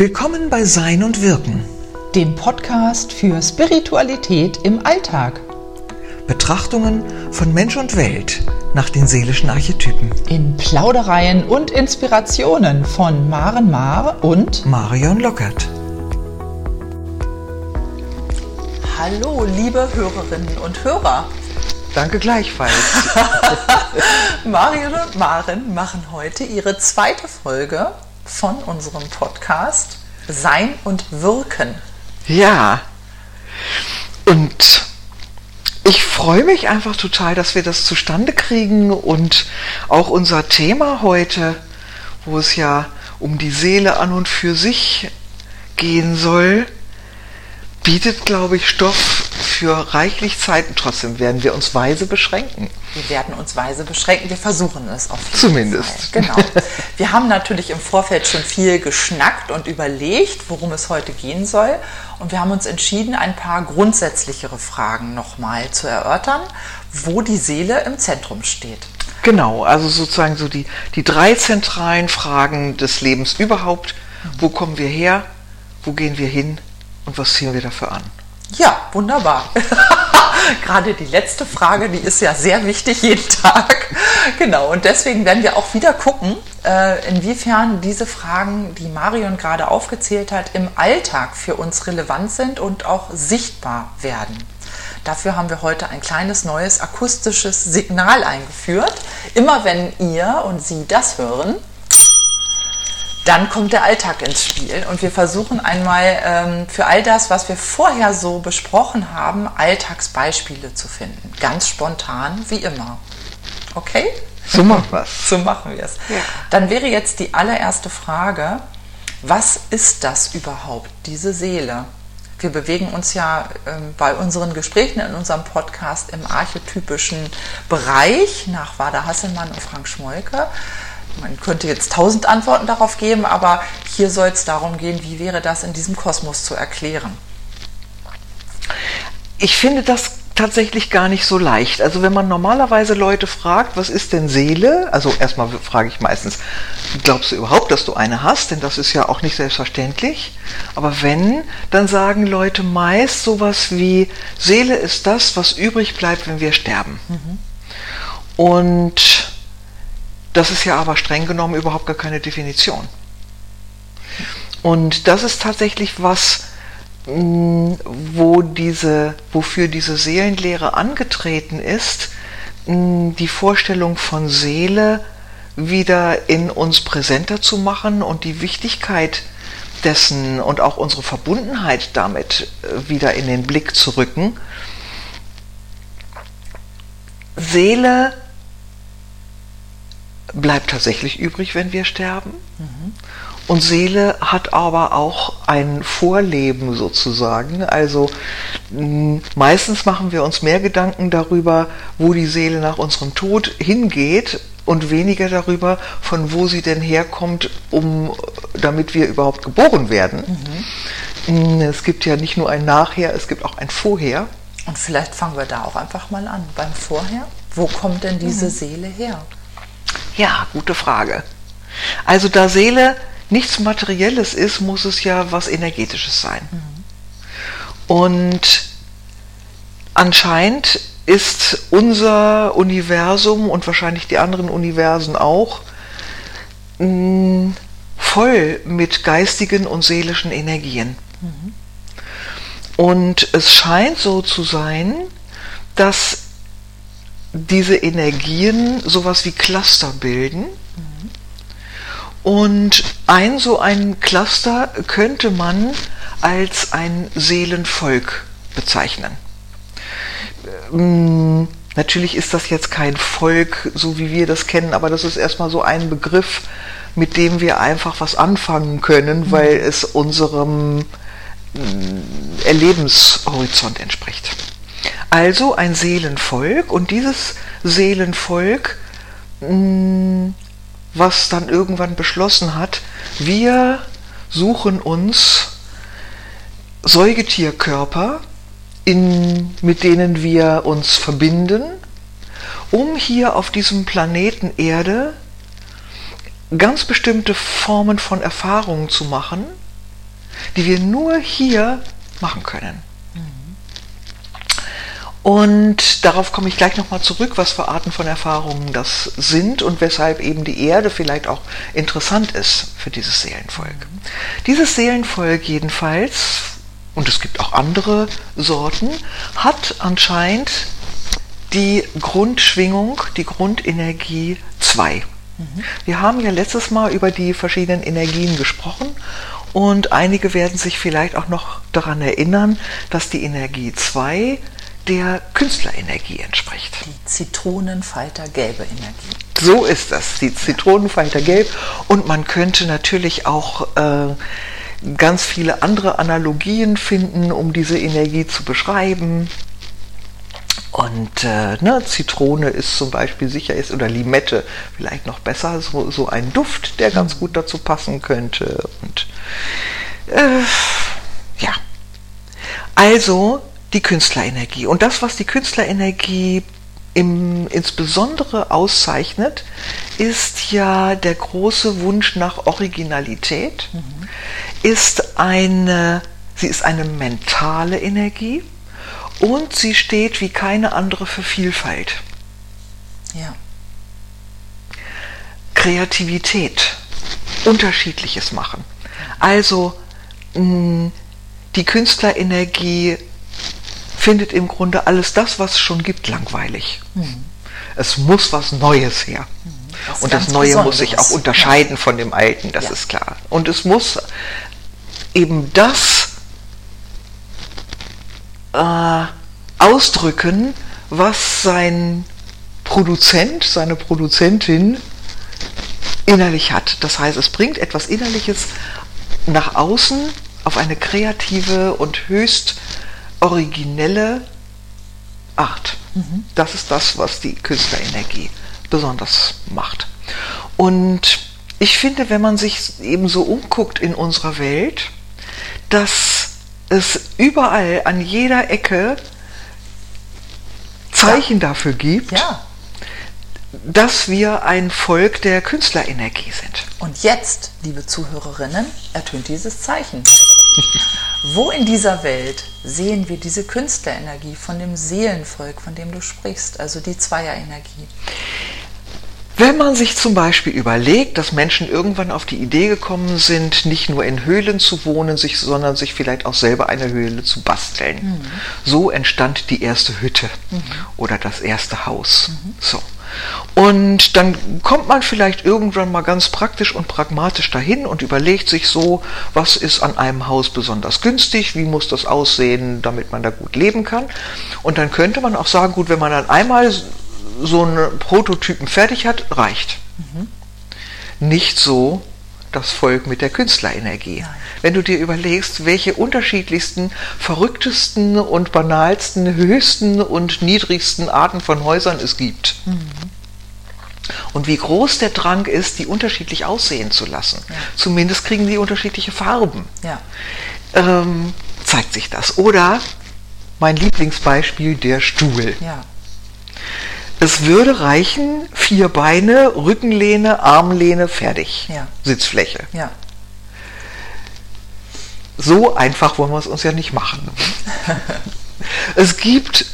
Willkommen bei Sein und Wirken, dem Podcast für Spiritualität im Alltag. Betrachtungen von Mensch und Welt nach den seelischen Archetypen. In Plaudereien und Inspirationen von Maren Maar und Marion Lockert. Hallo, liebe Hörerinnen und Hörer. Danke gleichfalls. Marion und Maren machen heute ihre zweite Folge von unserem Podcast Sein und Wirken. Ja. Und ich freue mich einfach total, dass wir das zustande kriegen und auch unser Thema heute, wo es ja um die Seele an und für sich gehen soll, bietet, glaube ich, Stoff für reichlich Zeit. Und trotzdem werden wir uns weise beschränken. Wir werden uns weise beschränken. Wir versuchen es auf jeden Zumindest. Fall. Genau. Wir haben natürlich im Vorfeld schon viel geschnackt und überlegt, worum es heute gehen soll. Und wir haben uns entschieden, ein paar grundsätzlichere Fragen nochmal zu erörtern, wo die Seele im Zentrum steht. Genau, also sozusagen so die, die drei zentralen Fragen des Lebens überhaupt. Wo kommen wir her? Wo gehen wir hin? Und was ziehen wir dafür an? Ja, wunderbar. Gerade die letzte Frage, die ist ja sehr wichtig jeden Tag. Genau, und deswegen werden wir auch wieder gucken, äh, inwiefern diese Fragen, die Marion gerade aufgezählt hat, im Alltag für uns relevant sind und auch sichtbar werden. Dafür haben wir heute ein kleines neues akustisches Signal eingeführt. Immer wenn ihr und Sie das hören, dann kommt der Alltag ins Spiel und wir versuchen einmal ähm, für all das, was wir vorher so besprochen haben, Alltagsbeispiele zu finden. Ganz spontan, wie immer. Okay? So machen wir es. So machen wir es. Ja. Dann wäre jetzt die allererste Frage, was ist das überhaupt, diese Seele? Wir bewegen uns ja ähm, bei unseren Gesprächen in unserem Podcast im archetypischen Bereich nach Wada Hasselmann und Frank Schmolke. Man könnte jetzt tausend Antworten darauf geben, aber hier soll es darum gehen, wie wäre das in diesem Kosmos zu erklären. Ich finde das tatsächlich gar nicht so leicht. Also wenn man normalerweise Leute fragt, was ist denn Seele? Also erstmal frage ich meistens, glaubst du überhaupt, dass du eine hast? Denn das ist ja auch nicht selbstverständlich. Aber wenn, dann sagen Leute meist sowas wie, Seele ist das, was übrig bleibt, wenn wir sterben. Mhm. Und das ist ja aber streng genommen überhaupt gar keine Definition. Und das ist tatsächlich was, mm, wo diese, wofür diese Seelenlehre angetreten ist, mm, die Vorstellung von Seele wieder in uns präsenter zu machen und die Wichtigkeit dessen und auch unsere Verbundenheit damit äh, wieder in den Blick zu rücken. Seele bleibt tatsächlich übrig, wenn wir sterben. Mhm. Und Seele hat aber auch ein Vorleben sozusagen. Also meistens machen wir uns mehr Gedanken darüber, wo die Seele nach unserem Tod hingeht und weniger darüber, von wo sie denn herkommt, um, damit wir überhaupt geboren werden. Mhm. Es gibt ja nicht nur ein Nachher, es gibt auch ein Vorher. Und vielleicht fangen wir da auch einfach mal an, beim Vorher. Wo kommt denn diese mhm. Seele her? Ja, gute Frage. Also da Seele nichts Materielles ist, muss es ja was Energetisches sein. Mhm. Und anscheinend ist unser Universum und wahrscheinlich die anderen Universen auch mh, mm, voll mit geistigen und seelischen Energien. Mhm. Und es scheint so zu sein, dass diese Energien sowas wie Cluster bilden. Und ein so ein Cluster könnte man als ein Seelenvolk bezeichnen. Ähm, natürlich ist das jetzt kein Volk, so wie wir das kennen, aber das ist erstmal so ein Begriff, mit dem wir einfach was anfangen können, weil es unserem mm, Erlebenshorizont entspricht. Also ein Seelenvolk und dieses Seelenvolk, mm, was dann irgendwann beschlossen hat, wir suchen uns Säugetierkörper, in, mit denen wir uns verbinden, um hier auf diesem Planeten Erde ganz bestimmte Formen von Erfahrungen zu machen, die wir nur hier machen können. Und darauf komme ich gleich nochmal zurück, was für Arten von Erfahrungen das sind und weshalb eben die Erde vielleicht auch interessant ist für dieses Seelenvolk. Dieses Seelenvolk jedenfalls, und es gibt auch andere Sorten, hat anscheinend die Grundschwingung, die Grundenergie 2. Wir haben ja letztes Mal über die verschiedenen Energien gesprochen und einige werden sich vielleicht auch noch daran erinnern, dass die Energie 2 der Künstlerenergie entspricht. Die Zitronenfalter gelbe Energie. So ist das, die Zitronenfalter gelb. Und man könnte natürlich auch äh, ganz viele andere Analogien finden, um diese Energie zu beschreiben. Und äh, ne, Zitrone ist zum Beispiel sicher ist, oder Limette vielleicht noch besser, so, so ein Duft, der ganz gut dazu passen könnte. Und äh, ja. Also die Künstlerenergie. Und das, was die Künstlerenergie im, insbesondere auszeichnet, ist ja der große Wunsch nach Originalität, mhm. ist eine, sie ist eine mentale Energie und sie steht wie keine andere für Vielfalt. Ja. Kreativität, unterschiedliches machen. Also mh, die Künstlerenergie findet im Grunde alles das, was es schon gibt, langweilig. Mhm. Es muss was Neues her. Mhm. Das und das Neue Besonderes. muss sich auch unterscheiden ja. von dem Alten, das ja. ist klar. Und es muss eben das äh, ausdrücken, was sein Produzent, seine Produzentin innerlich hat. Das heißt, es bringt etwas Innerliches nach außen auf eine kreative und höchst originelle Art. Mhm. Das ist das, was die Künstlerenergie besonders macht. Und ich finde, wenn man sich eben so umguckt in unserer Welt, dass es überall an jeder Ecke Zeichen ja. dafür gibt, ja. dass wir ein Volk der Künstlerenergie sind. Und jetzt, liebe Zuhörerinnen, ertönt dieses Zeichen. Wo in dieser Welt sehen wir diese Künstlerenergie von dem Seelenvolk, von dem du sprichst, also die Zweierenergie? Wenn man sich zum Beispiel überlegt, dass Menschen irgendwann auf die Idee gekommen sind, nicht nur in Höhlen zu wohnen, sich, sondern sich vielleicht auch selber eine Höhle zu basteln. Mhm. So entstand die erste Hütte mhm. oder das erste Haus. Mhm. So. Und dann kommt man vielleicht irgendwann mal ganz praktisch und pragmatisch dahin und überlegt sich so, was ist an einem Haus besonders günstig, wie muss das aussehen, damit man da gut leben kann. Und dann könnte man auch sagen, gut, wenn man dann einmal so einen Prototypen fertig hat, reicht. Mhm. Nicht so das Volk mit der Künstlerenergie. Nein. Wenn du dir überlegst, welche unterschiedlichsten, verrücktesten und banalsten, höchsten und niedrigsten Arten von Häusern es gibt. Mhm. Und wie groß der Drang ist, die unterschiedlich aussehen zu lassen. Ja. Zumindest kriegen die unterschiedliche Farben. Ja. Ähm, zeigt sich das. Oder mein Lieblingsbeispiel, der Stuhl. Ja. Es würde reichen, vier Beine, Rückenlehne, Armlehne, fertig. Ja. Sitzfläche. Ja. So einfach wollen wir es uns ja nicht machen. es gibt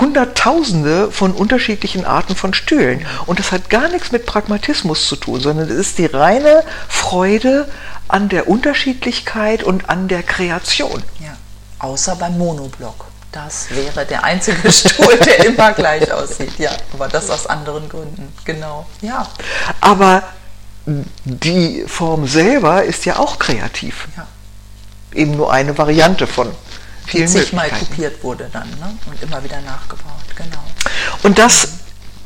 Hunderttausende von unterschiedlichen Arten von Stühlen. Und das hat gar nichts mit Pragmatismus zu tun, sondern es ist die reine Freude an der Unterschiedlichkeit und an der Kreation. Ja, außer beim Monoblock. Das wäre der einzige Stuhl, der immer gleich aussieht. Ja, aber das aus anderen Gründen. Genau. Ja. Aber die Form selber ist ja auch kreativ. Ja. Eben nur eine Variante von vielen zigmal kopiert wurde dann ne? und immer wieder nachgebaut. Genau. Und das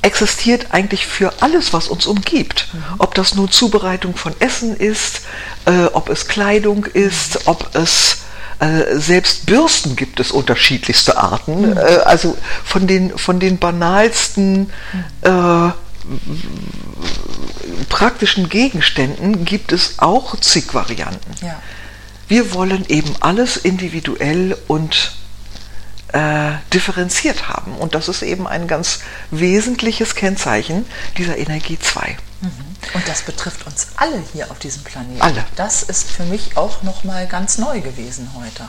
existiert eigentlich für alles, was uns umgibt. Mhm. Ob das nun Zubereitung von Essen ist, äh, ob es Kleidung ist, ob es äh, selbst Bürsten gibt es unterschiedlichste Arten. Mhm. Äh, also von den, von den banalsten mhm. praktischen Gegenständen gibt es auch zig Varianten. Ja. Wir wollen eben alles individuell und äh, differenziert haben. Und das ist eben ein ganz wesentliches Kennzeichen dieser Energie 2. Mhm. Und das betrifft uns alle hier auf diesem Planeten. Alle. Das ist für mich auch nochmal ganz neu gewesen heute.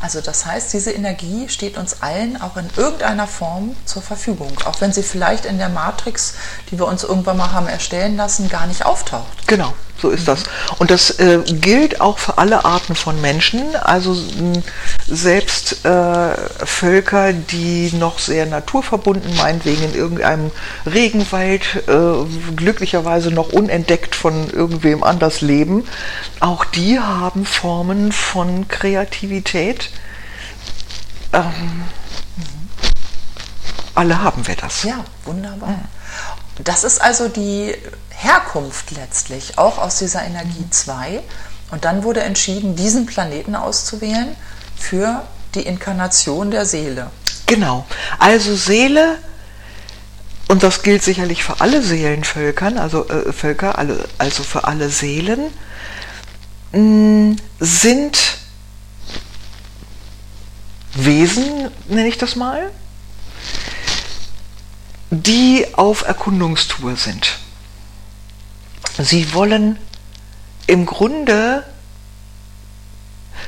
Also das heißt, diese Energie steht uns allen auch in irgendeiner Form zur Verfügung, auch wenn sie vielleicht in der Matrix, die wir uns irgendwann mal haben erstellen lassen, gar nicht auftaucht. Genau, so ist das. Und das äh, gilt auch für alle Arten von Menschen, also selbst äh, Völker, die noch sehr naturverbunden, meinetwegen in irgendeinem Regenwald, äh, glücklicherweise noch unentdeckt von irgendwem anders leben, auch die haben Formen von Kreativität. Ähm, alle haben wir das. Ja, wunderbar. Das ist also die Herkunft letztlich, auch aus dieser Energie 2. Und dann wurde entschieden, diesen Planeten auszuwählen für die Inkarnation der Seele. Genau. Also Seele, und das gilt sicherlich für alle Seelenvölkern, also äh, Völker, alle, also für alle Seelen, mh, sind Wesen, nenne ich das mal, die auf Erkundungstour sind. Sie wollen im Grunde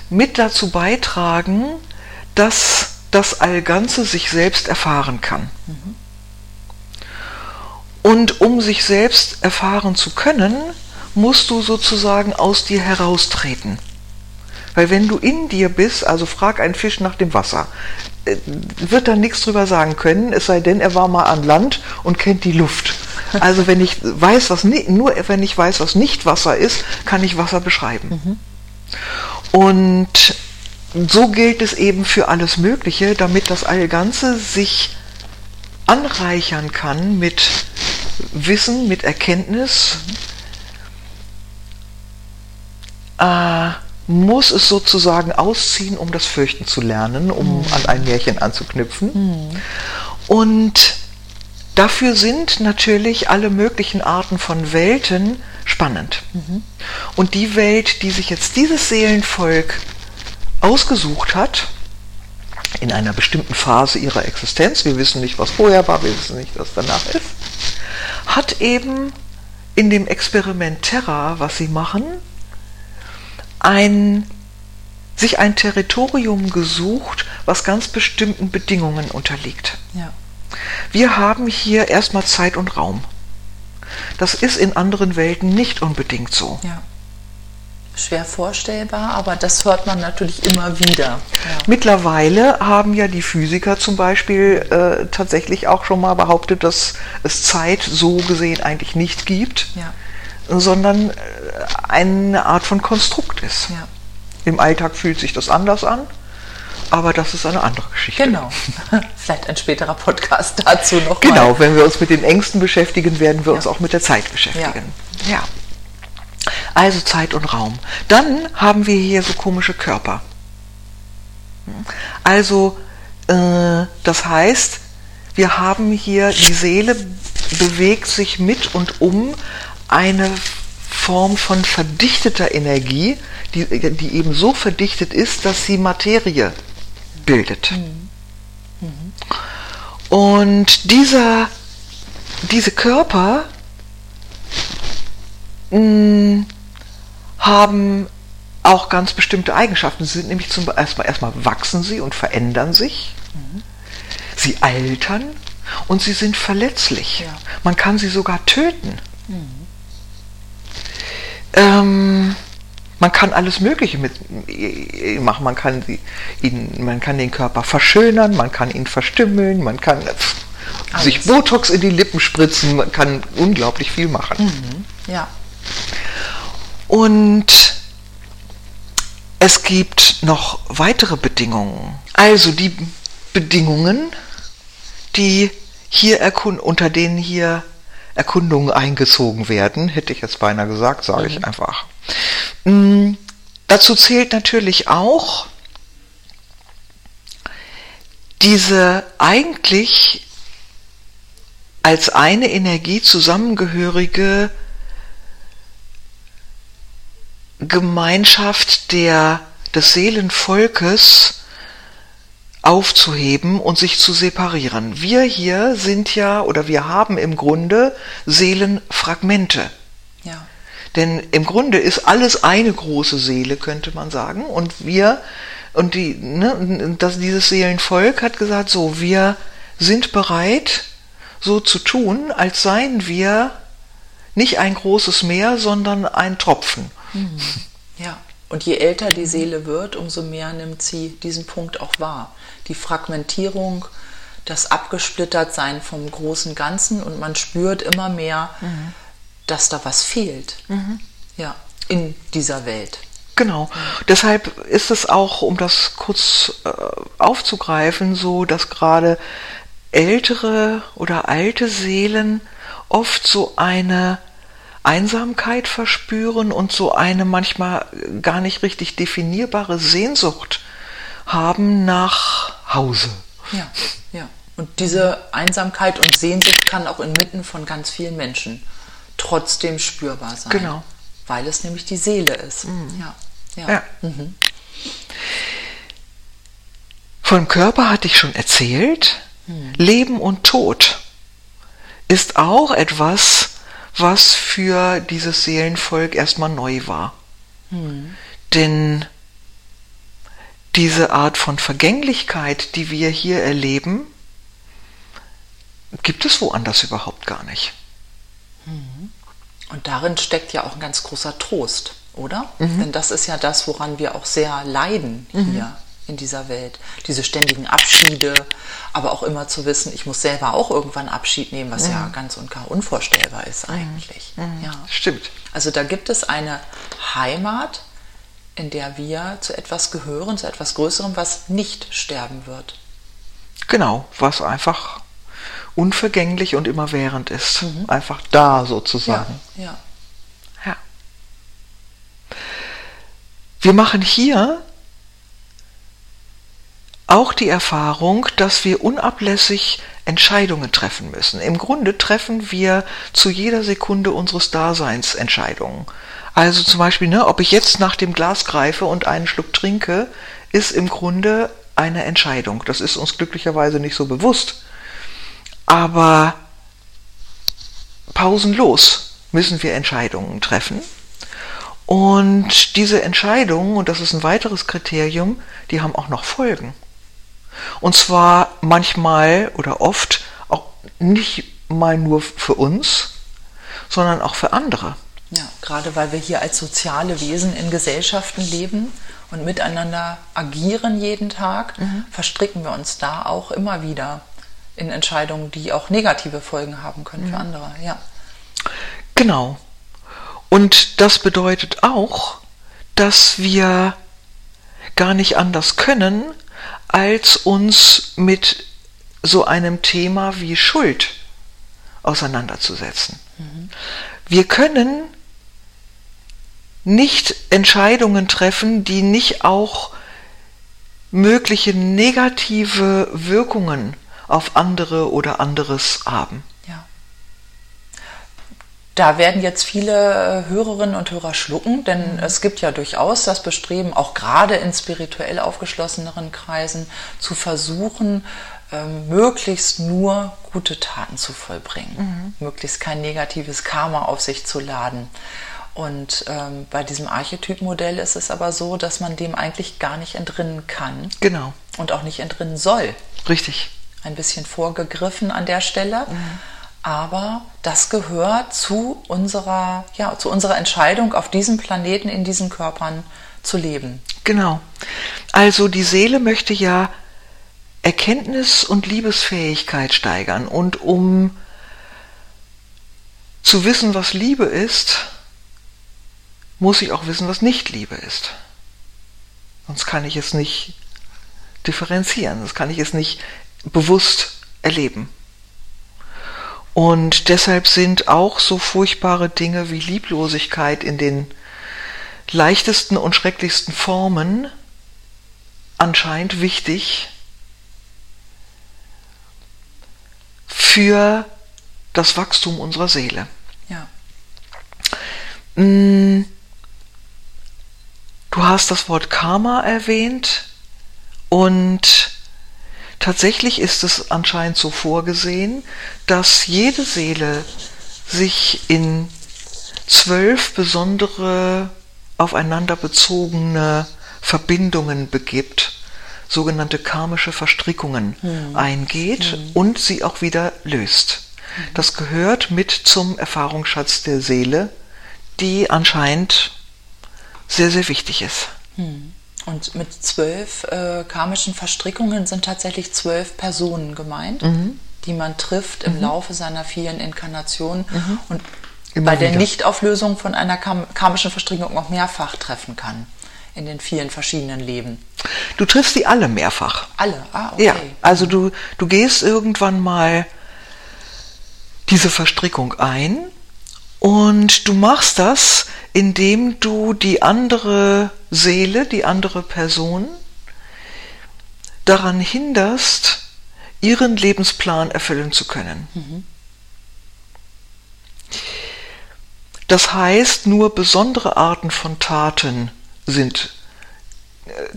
mit dazu beitragen, dass das Allganze sich selbst erfahren kann. Und um sich selbst erfahren zu können, musst du sozusagen aus dir heraustreten. Weil wenn du in dir bist, also frag einen Fisch nach dem Wasser, äh, wird da nichts drüber sagen können, es sei denn, er war mal an Land und kennt die Luft. Also wenn ich weiß, was nur wenn ich weiß, was nicht Wasser ist, kann ich Wasser beschreiben. Und so gilt es eben für alles Mögliche, damit das Allganze sich anreichern kann mit Wissen, mit Erkenntnis, äh, muss es sozusagen ausziehen, um das Fürchten zu lernen, um an ein Märchen anzuknüpfen. Und dafür sind natürlich alle möglichen Arten von Welten spannend. Und die Welt, die sich jetzt dieses Seelenvolk ausgesucht hat, in einer bestimmten Phase ihrer Existenz, wir wissen nicht, was vorher war, wir wissen nicht, was danach ist, hat eben in dem Experiment Terra, was sie machen, ein, sich ein Territorium gesucht, was ganz bestimmten Bedingungen unterliegt. Ja. Wir haben hier erstmal Zeit und Raum. Das ist in anderen Welten nicht unbedingt so. ja. Schwer vorstellbar, aber das hört man natürlich immer wieder. Ja. Mittlerweile haben ja die Physiker zum Beispiel äh, tatsächlich auch schon mal behauptet, dass es Zeit so gesehen eigentlich nicht gibt, Ja. Sondern äh, eine Art von Konstrukt ist. Ja. Im Alltag fühlt sich das anders an, aber das ist eine andere Geschichte. Genau. Vielleicht ein späterer Podcast dazu noch. Genau, wenn wir uns mit den Ängsten beschäftigen, werden wir uns Ja. auch mit der Zeit beschäftigen. Ja. Also Zeit und Raum. Dann haben wir hier so komische Körper. Also, äh, das heißt, wir haben hier, die Seele bewegt sich mit und um eine Form von verdichteter Energie, die, die eben so verdichtet ist, dass sie Materie bildet. Und dieser, diese Körper mh, haben auch ganz bestimmte Eigenschaften. Sie sind nämlich zum erstmal erstmal wachsen sie und verändern sich. Sie altern und sie sind verletzlich. Ja. Man kann sie sogar töten. Ähm, man kann alles Mögliche mit ihr machen. Man kann, ihn, man kann den Körper verschönern, man kann ihn verstümmeln, man kann pff, sich. Botox in die Lippen spritzen, man kann unglaublich viel machen. Ja. Und es gibt noch weitere Bedingungen. Also die Bedingungen, die hier unter denen hier Erkundungen eingezogen werden, hätte ich jetzt beinahe gesagt, sage ich einfach. Mm, Dazu zählt natürlich auch diese eigentlich als eine Energie zusammengehörige Gemeinschaft der, des Seelenvolkes aufzuheben und sich zu separieren. Wir hier sind ja oder wir haben im Grunde Seelenfragmente. Denn im Grunde ist alles eine große Seele, könnte man sagen. Und wir, und die, ne, das, dieses Seelenvolk hat gesagt, so, wir sind bereit, so zu tun, als seien wir nicht ein großes Meer, sondern ein Tropfen. Mhm. Ja. Und je älter die Seele wird, umso mehr nimmt sie diesen Punkt auch wahr. Die Fragmentierung, das Abgesplittertsein vom großen Ganzen und man spürt immer mehr, mhm. dass da was fehlt. Mhm. Ja, in dieser Welt. Genau. Deshalb ist es auch, um das kurz äh, aufzugreifen, so, dass gerade ältere oder alte Seelen oft so eine Einsamkeit verspüren und so eine manchmal gar nicht richtig definierbare Sehnsucht haben nach Hause. Ja, ja. Und diese Einsamkeit und Sehnsucht kann auch inmitten von ganz vielen Menschen trotzdem spürbar sein. Genau. Weil es nämlich die Seele ist. Mhm. Ja. ja. ja. Mhm. Vom Körper hatte ich schon erzählt. Mhm. Leben und Tod ist auch etwas, was für dieses Seelenvolk erstmal neu war. Hm. Denn diese Art von Vergänglichkeit, die wir hier erleben, gibt es woanders überhaupt gar nicht. Hm. Und darin steckt ja auch ein ganz großer Trost, oder? Mhm. Denn das ist ja das, woran wir auch sehr leiden mhm. hier in dieser Welt. Diese ständigen Abschiede, aber auch immer zu wissen, ich muss selber auch irgendwann Abschied nehmen, was mhm. ja ganz und gar unvorstellbar ist mhm. eigentlich. Mhm. Ja. Stimmt. Also da gibt es eine Heimat, in der wir zu etwas gehören, zu etwas Größerem, was nicht sterben wird. Genau, was einfach unvergänglich und immerwährend ist. Mhm. Einfach da sozusagen. Ja, ja. ja. Wir machen hier auch die Erfahrung, dass wir unablässig Entscheidungen treffen müssen. Im Grunde treffen wir zu jeder Sekunde unseres Daseins Entscheidungen. Also zum Beispiel, ne, ob ich jetzt nach dem Glas greife und einen Schluck trinke, ist im Grunde eine Entscheidung. Das ist uns glücklicherweise nicht so bewusst. Aber pausenlos müssen wir Entscheidungen treffen. Und diese Entscheidungen, und das ist ein weiteres Kriterium, die haben auch noch Folgen. Und zwar manchmal oder oft auch nicht mal nur für uns, sondern auch für andere. Ja, gerade weil wir hier als soziale Wesen in Gesellschaften leben und miteinander agieren jeden Tag, mhm. verstricken wir uns da auch immer wieder in Entscheidungen, die auch negative Folgen haben können mhm. für andere. Ja. Genau. Und das bedeutet auch, dass wir gar nicht anders können, als uns mit so einem Thema wie Schuld auseinanderzusetzen. Mhm. Wir können nicht Entscheidungen treffen, die nicht auch mögliche negative Wirkungen auf andere oder anderes haben. Da werden jetzt viele äh, Hörerinnen und Hörer schlucken, denn mhm. es gibt ja durchaus das Bestreben, auch gerade in spirituell aufgeschlosseneren Kreisen, zu versuchen, ähm, möglichst nur gute Taten zu vollbringen, mhm. möglichst kein negatives Karma auf sich zu laden. Und ähm, bei diesem Archetypmodell ist es aber so, dass man dem eigentlich gar nicht entrinnen kann. Genau. Und auch nicht entrinnen soll. Richtig. Ein bisschen vorgegriffen an der Stelle. Mhm aber das gehört zu unserer, ja, zu unserer Entscheidung, auf diesem Planeten, in diesen Körpern zu leben. Genau. Also die Seele möchte ja Erkenntnis und Liebesfähigkeit steigern. Und um zu wissen, was Liebe ist, muss ich auch wissen, was nicht Liebe ist. Sonst kann ich es nicht differenzieren, sonst kann ich es nicht bewusst erleben. Und deshalb sind auch so furchtbare Dinge wie Lieblosigkeit in den leichtesten und schrecklichsten Formen anscheinend wichtig für das Wachstum unserer Seele. Ja. Mm. Du hast das Wort Karma erwähnt und Tatsächlich ist es anscheinend so vorgesehen, dass jede Seele sich in zwölf besondere aufeinander bezogene Verbindungen begibt, sogenannte karmische Verstrickungen hm. eingeht hm. und sie auch wieder löst. Das gehört mit zum Erfahrungsschatz der Seele, die anscheinend sehr, sehr wichtig ist. Hm. Und mit zwölf äh, karmischen Verstrickungen sind tatsächlich zwölf Personen gemeint, mhm. die man trifft im mhm. Laufe seiner vielen Inkarnationen mhm. und Immer bei der Nichtauflösung von einer karmischen Verstrickung auch mehrfach treffen kann in den vielen verschiedenen Leben. Du triffst sie alle mehrfach. Alle, ah, okay. Ja, also du, du gehst irgendwann mal diese Verstrickung ein und du machst das, indem du die andere Seele, die andere Person daran hinderst, ihren Lebensplan erfüllen zu können. Mhm. Das heißt, nur besondere Arten von Taten sind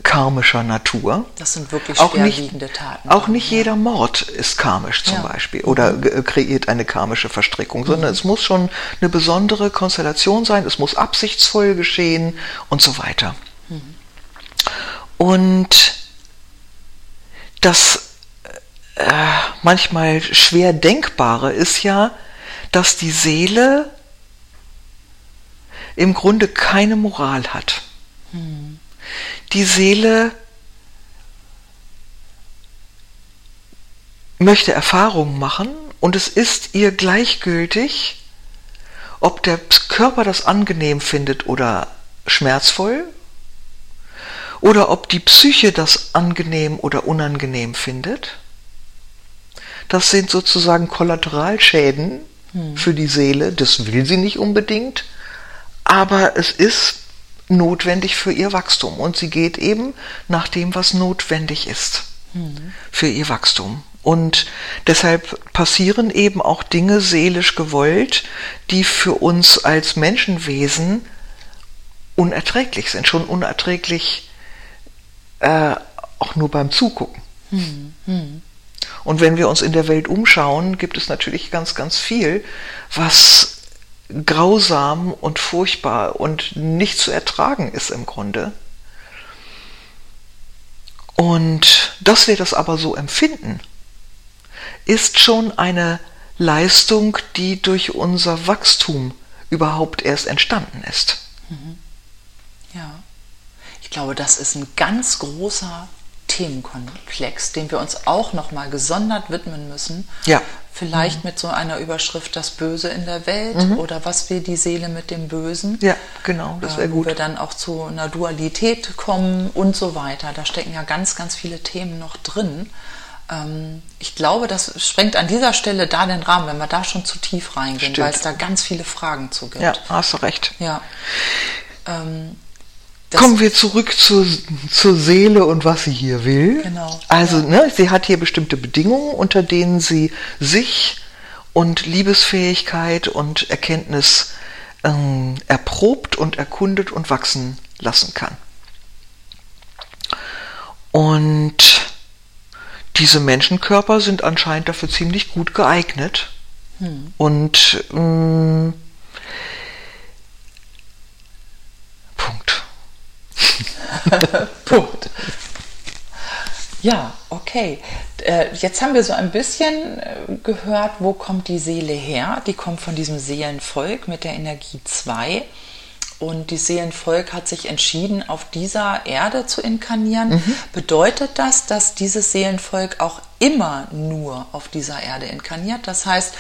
karmischer Natur. Das sind wirklich schwerwiegende Taten. Auch nicht ja. jeder Mord ist karmisch zum ja. Beispiel oder mhm. kreiert eine karmische Verstrickung, sondern mhm. es muss schon eine besondere Konstellation sein, es muss absichtsvoll geschehen und so weiter. Mhm. Und das äh, manchmal schwer denkbare ist ja, dass die Seele im Grunde keine Moral hat. Hm. Die Seele möchte Erfahrungen machen und es ist ihr gleichgültig, ob der Körper das angenehm findet oder schmerzvoll oder ob die Psyche das angenehm oder unangenehm findet. Das sind sozusagen Kollateralschäden hm. für die Seele, das will sie nicht unbedingt, aber es ist notwendig für ihr Wachstum und sie geht eben nach dem, was notwendig ist mhm. für ihr Wachstum. Und deshalb passieren eben auch Dinge seelisch gewollt, die für uns als Menschenwesen unerträglich sind, schon unerträglich äh, auch nur beim Zugucken. Mhm. Und wenn wir uns in der Welt umschauen, gibt es natürlich ganz, ganz viel, was grausam und furchtbar und nicht zu ertragen ist im Grunde. Und dass wir das aber so empfinden, ist schon eine Leistung, die durch unser Wachstum überhaupt erst entstanden ist. Mhm. Ja, ich glaube, das ist ein ganz großer Themenkomplex, dem wir uns auch nochmal gesondert widmen müssen. Ja. Vielleicht mhm. mit so einer Überschrift Das Böse in der Welt mhm. oder Was will die Seele mit dem Bösen? Ja, genau, das wäre äh, gut. Wo wir dann auch zu einer Dualität kommen und so weiter. Da stecken ja ganz, ganz viele Themen noch drin. Ähm, ich glaube, das sprengt an dieser Stelle da den Rahmen, wenn wir da schon zu tief reingehen, weil es da ganz viele Fragen zu gibt. Ja, hast du recht. Ja. Ähm, Kommen wir zurück zur, zur Seele und was sie hier will. Genau. Also, ja. ne, sie hat hier bestimmte Bedingungen, unter denen sie sich und Liebesfähigkeit und Erkenntnis ähm, erprobt und erkundet und wachsen lassen kann. Und diese Menschenkörper sind anscheinend dafür ziemlich gut geeignet. Hm. Und ähm, Punkt. Ja, okay. Äh, jetzt haben wir so ein bisschen äh, gehört, wo kommt die Seele her? Die kommt von diesem Seelenvolk mit der Energie 2. Und die Seelenvolk hat sich entschieden, auf dieser Erde zu inkarnieren. Mhm. Bedeutet das, dass dieses Seelenvolk auch immer nur auf dieser Erde inkarniert? Das heißt,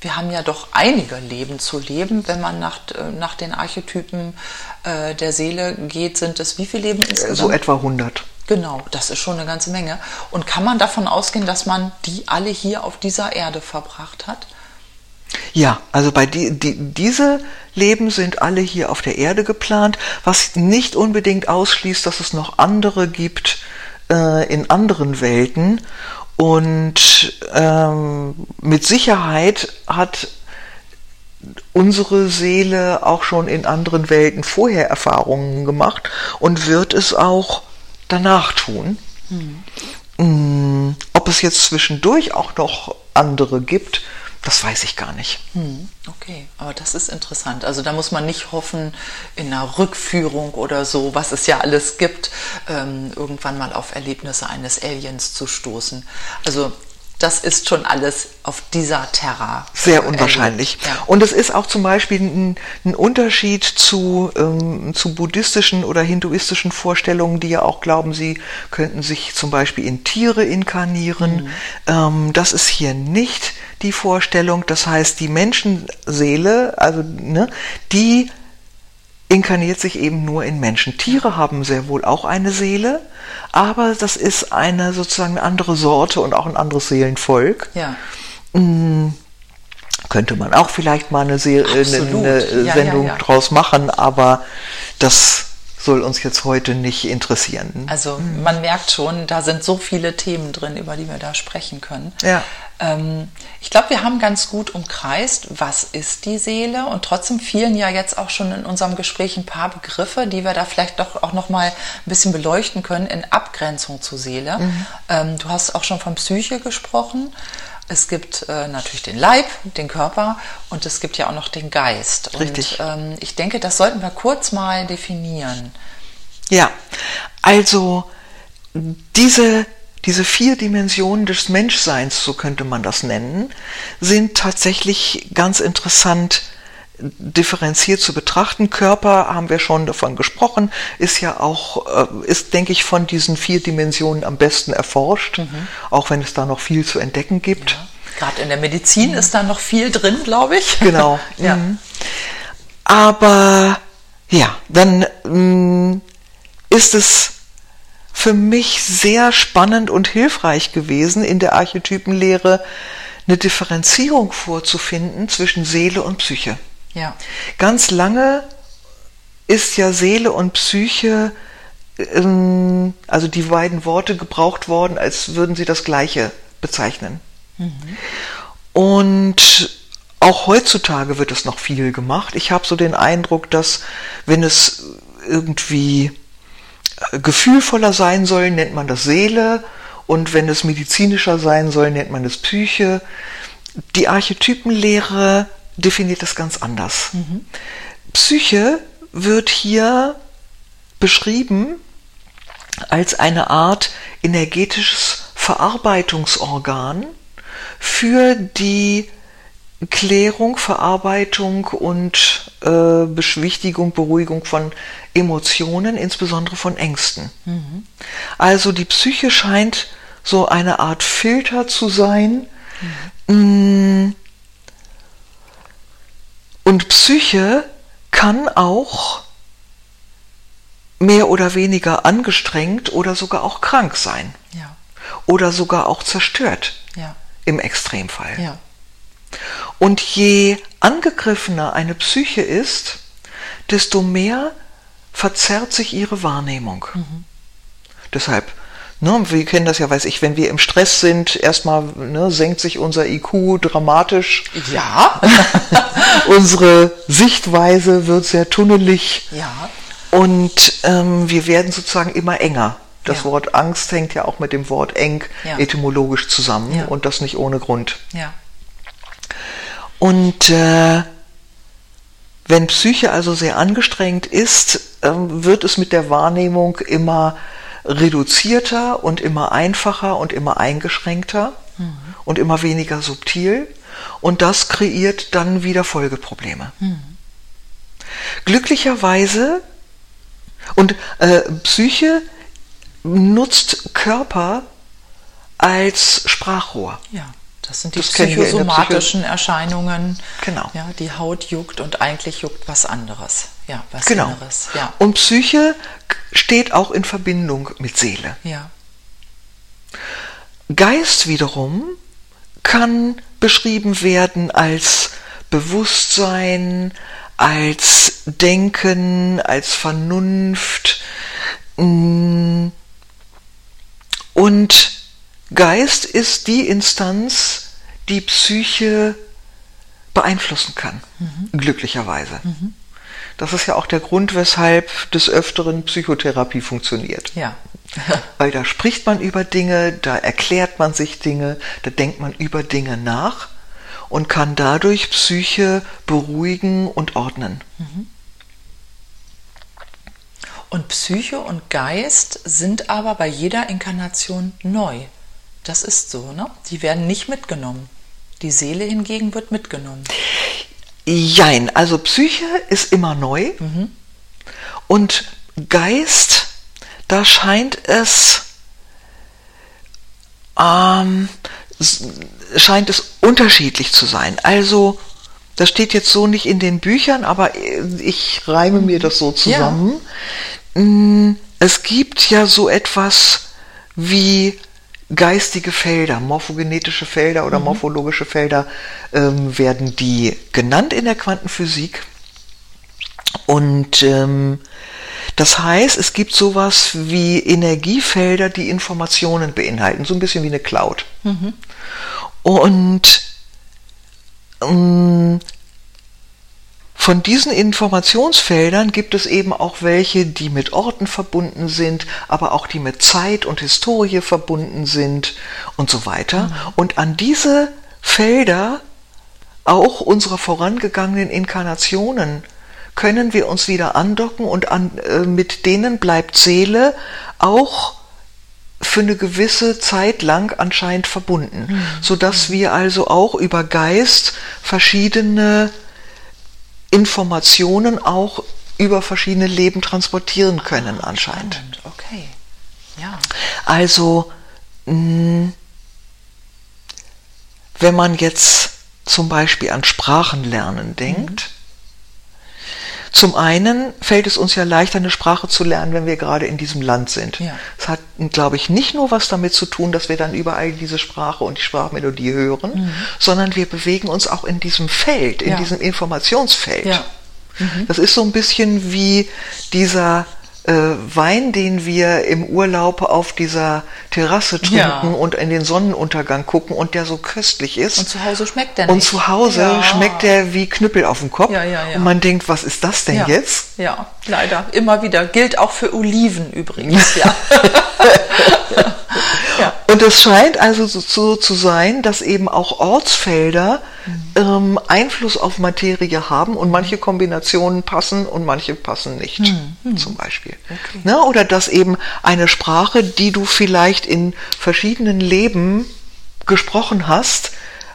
wir haben ja doch einige Leben zu leben. Wenn man nach, äh, nach den Archetypen äh, der Seele geht, sind es wie viele Leben insgesamt? So etwa 100. Genau, das ist schon eine ganze Menge. Und kann man davon ausgehen, dass man die alle hier auf dieser Erde verbracht hat? Ja, also bei die, die, diese Leben sind alle hier auf der Erde geplant, was nicht unbedingt ausschließt, dass es noch andere gibt äh, in anderen Welten. Und ähm, mit Sicherheit hat unsere Seele auch schon in anderen Welten vorher Erfahrungen gemacht und wird es auch danach tun. Hm. Ob es jetzt zwischendurch auch noch andere gibt, Das weiß ich gar nicht. Hm, okay, aber das ist interessant. Also da muss man nicht hoffen, in einer Rückführung oder so, was es ja alles gibt, ähm, irgendwann mal auf Erlebnisse eines Aliens zu stoßen. Also das ist schon alles auf dieser Terra. Sehr unwahrscheinlich. Ja. Und es ist auch zum Beispiel ein, ein Unterschied zu, ähm, zu buddhistischen oder hinduistischen Vorstellungen, die ja auch glauben, sie könnten sich zum Beispiel in Tiere inkarnieren. Mhm. Ähm, das ist hier nicht die Vorstellung. Das heißt, die Menschenseele, also ne, die inkarniert sich eben nur in Menschen. Tiere haben sehr wohl auch eine Seele, aber das ist eine sozusagen eine andere Sorte und auch ein anderes Seelenvolk. Ja. Hm, könnte man auch vielleicht mal eine, Se Absolut. eine Sendung ja, ja, draus machen, aber das soll uns jetzt heute nicht interessieren. Also man merkt schon, da sind so viele Themen drin, über die wir da sprechen können. Ja. Ähm, ich glaube, wir haben ganz gut umkreist, was ist die Seele und trotzdem fielen ja jetzt auch schon in unserem Gespräch ein paar Begriffe, die wir da vielleicht doch auch noch mal ein bisschen beleuchten können in Abgrenzung zur Seele. Mhm. Ähm, du hast auch schon von Psyche gesprochen. Es gibt äh, natürlich den Leib, den Körper und es gibt ja auch noch den Geist. Richtig. Und ähm, ich denke, das sollten wir kurz mal definieren. Ja, also diese, diese vier Dimensionen des Menschseins, so könnte man das nennen, sind tatsächlich ganz interessant differenziert zu betrachten. Körper, haben wir schon davon gesprochen, ist ja auch, äh, ist, denke ich, von diesen vier Dimensionen am besten erforscht, mhm. auch wenn es da noch viel zu entdecken gibt. Ja. Gerade in der Medizin mhm. ist da noch viel drin, glaube ich. Genau. ja. Mhm. Aber ja, dann mh, mm, ist es für mich sehr spannend und hilfreich gewesen, in der Archetypenlehre eine Differenzierung vorzufinden zwischen Seele und Psyche. Ja. Ganz lange ist ja Seele und Psyche, ähm, also die beiden Worte gebraucht worden, als würden sie das Gleiche bezeichnen. Mhm. Und auch heutzutage wird es noch viel gemacht. Ich habe so den Eindruck, dass wenn es irgendwie gefühlvoller sein soll, nennt man das Seele. Und wenn es medizinischer sein soll, nennt man es Psyche. Die Archetypenlehre definiert das ganz anders. Mhm. Psyche wird hier beschrieben als eine Art energetisches Verarbeitungsorgan für die Klärung, Verarbeitung und äh, Beschwichtigung, Beruhigung von Emotionen, insbesondere von Ängsten. Mhm. Also die Psyche scheint so eine Art Filter zu sein. Mhm. Mm, und Psyche kann auch mehr oder weniger angestrengt oder sogar auch krank sein. Ja. Oder sogar auch zerstört. Ja. Im Extremfall. Ja. Und je angegriffener eine Psyche ist, desto mehr verzerrt sich ihre Wahrnehmung. Mhm. Deshalb Ne, wir kennen das ja, weiß ich, wenn wir im Stress sind, erstmal ne, senkt sich unser IQ dramatisch. Ja. Unsere Sichtweise wird sehr tunnelig. Ja. Und ähm, wir werden sozusagen immer enger. Das ja. Wort Angst hängt ja auch mit dem Wort eng ja. etymologisch zusammen ja. und das nicht ohne Grund. Ja. Und äh, wenn Psyche also sehr angestrengt ist, äh, wird es mit der Wahrnehmung immer reduzierter und immer einfacher und immer eingeschränkter mhm. und immer weniger subtil. Und das kreiert dann wieder Folgeprobleme. Mhm. Glücklicherweise, und äh, Psyche nutzt Körper als Sprachrohr. Ja. Das sind die das psychosomatischen Psycho Erscheinungen. Genau. Ja, die Haut juckt und eigentlich juckt was anderes. Ja, was genau. Inneres. Ja. Und Psyche steht auch in Verbindung mit Seele. Ja. Geist wiederum kann beschrieben werden als Bewusstsein, als Denken, als Vernunft. Mm. Und Geist ist die Instanz, die Psyche beeinflussen kann, mhm. glücklicherweise. Mhm. Das ist ja auch der Grund, weshalb des Öfteren Psychotherapie funktioniert. Ja. Weil da spricht man über Dinge, da erklärt man sich Dinge, da denkt man über Dinge nach und kann dadurch Psyche beruhigen und ordnen. Und Psyche und Geist sind aber bei jeder Inkarnation neu. Das ist so, ne? Die werden nicht mitgenommen. Die Seele hingegen wird mitgenommen. Jein, also Psyche ist immer neu und Geist, da scheint es ähm, scheint es unterschiedlich zu sein. Also das steht jetzt so nicht in den Büchern, aber äh, ich reime mir das so zusammen. Mm, Es gibt ja so etwas wie geistige Felder, morphogenetische Felder oder morphologische Felder ähm, werden die genannt in der Quantenphysik. Und ähm, das heißt, es gibt sowas wie Energiefelder, die Informationen beinhalten, so ein bisschen wie eine Cloud. Und ähm, von diesen Informationsfeldern gibt es eben auch welche, die mit Orten verbunden sind, aber auch die mit Zeit und Historie verbunden sind und so weiter. Und an diese Felder auch unserer vorangegangenen Inkarnationen können wir uns wieder andocken und an, äh, mit denen bleibt Seele auch für eine gewisse Zeit lang anscheinend verbunden, sodass wir also auch über Geist verschiedene Informationen auch über verschiedene Leben transportieren können anscheinend. Okay. Ja. Also, mh, wenn man jetzt zum Beispiel an Sprachenlernen denkt, zum einen fällt es uns ja leichter, eine Sprache zu lernen, wenn wir gerade in diesem Land sind. Ja. Es hat, glaube ich, nicht nur was damit zu tun, dass wir dann überall diese Sprache und die Sprachmelodie hören, sondern wir bewegen uns auch in diesem Feld, in Ja. diesem Informationsfeld. Ja. Das ist so ein bisschen wie dieser Wein, den wir im Urlaub auf dieser Terrasse trinken Ja. und in den Sonnenuntergang gucken und der so köstlich ist. Und zu Hause schmeckt der Und nicht. zu Hause Ja. schmeckt der wie Knüppel auf dem Kopf. Ja, ja, ja. Und man denkt, was ist das denn ja. jetzt? Ja, leider. Immer wieder. Gilt auch für Oliven übrigens, ja. ja. Und es scheint also so, zu sein, dass eben auch Ortsfelder ähm, Einfluss auf Materie haben und manche Kombinationen passen und manche passen nicht, zum Beispiel. Ne? Oder dass eben eine Sprache, die du vielleicht in verschiedenen Leben gesprochen hast,